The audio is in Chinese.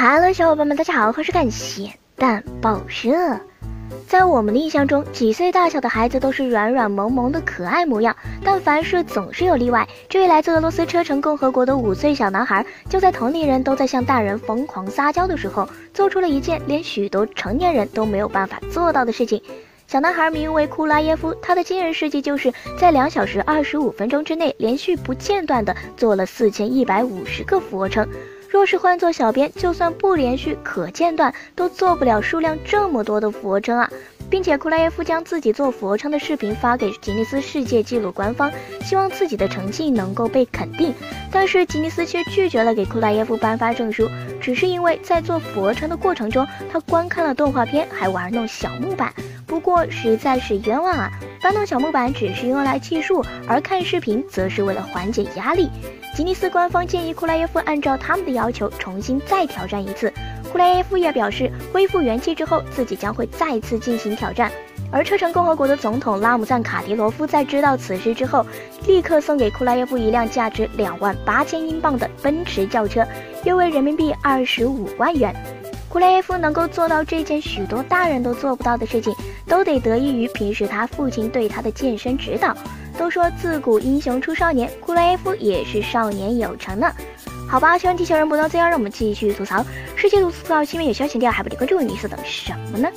Hello，小伙伴们，大家好，我是看咸蛋报社。在我们的印象中，几岁大小的孩子都是软软萌萌的可爱模样，但凡事总是有例外。这位来自俄罗斯车臣共和国的五岁小男孩，就在同龄人都在向大人疯狂撒娇的时候，做出了一件连许多成年人都没有办法做到的事情。小男孩名为库拉耶夫，他的惊人事迹就是在两小时二十五分钟之内，连续不间断地做了四千一百五十个俯卧撑。若是换做小编，就算不连续可间断，都做不了数量这么多的俯卧撑啊！并且库拉耶夫将自己做俯卧撑的视频发给吉尼斯世界纪录官方，希望自己的成绩能够被肯定。但是吉尼斯却拒绝了给库拉耶夫颁发证书，只是因为在做俯卧撑的过程中，他观看了动画片，还玩弄小木板。不过实在是冤枉啊！搬动小木板只是用来计数，而看视频则是为了缓解压力。吉尼斯官方建议库拉耶夫按照他们的要求重新再挑战一次。库拉耶夫也表示，恢复元气之后，自己将会再次进行挑战。而车臣共和国的总统拉姆赞卡迪罗夫在知道此事之后，立刻送给库拉耶夫一辆价值两万八千英镑的奔驰轿车，约为人民币二十五万元。库雷耶夫能够做到这件许多大人都做不到的事情，都得得益于平时他父亲对他的健身指导。都说自古英雄出少年，库雷耶夫也是少年有成呢。好吧，希望地球人不到这样，让我们继续吐槽。世界吐槽，新闻有消息掉，还不点关注，你是等什么呢？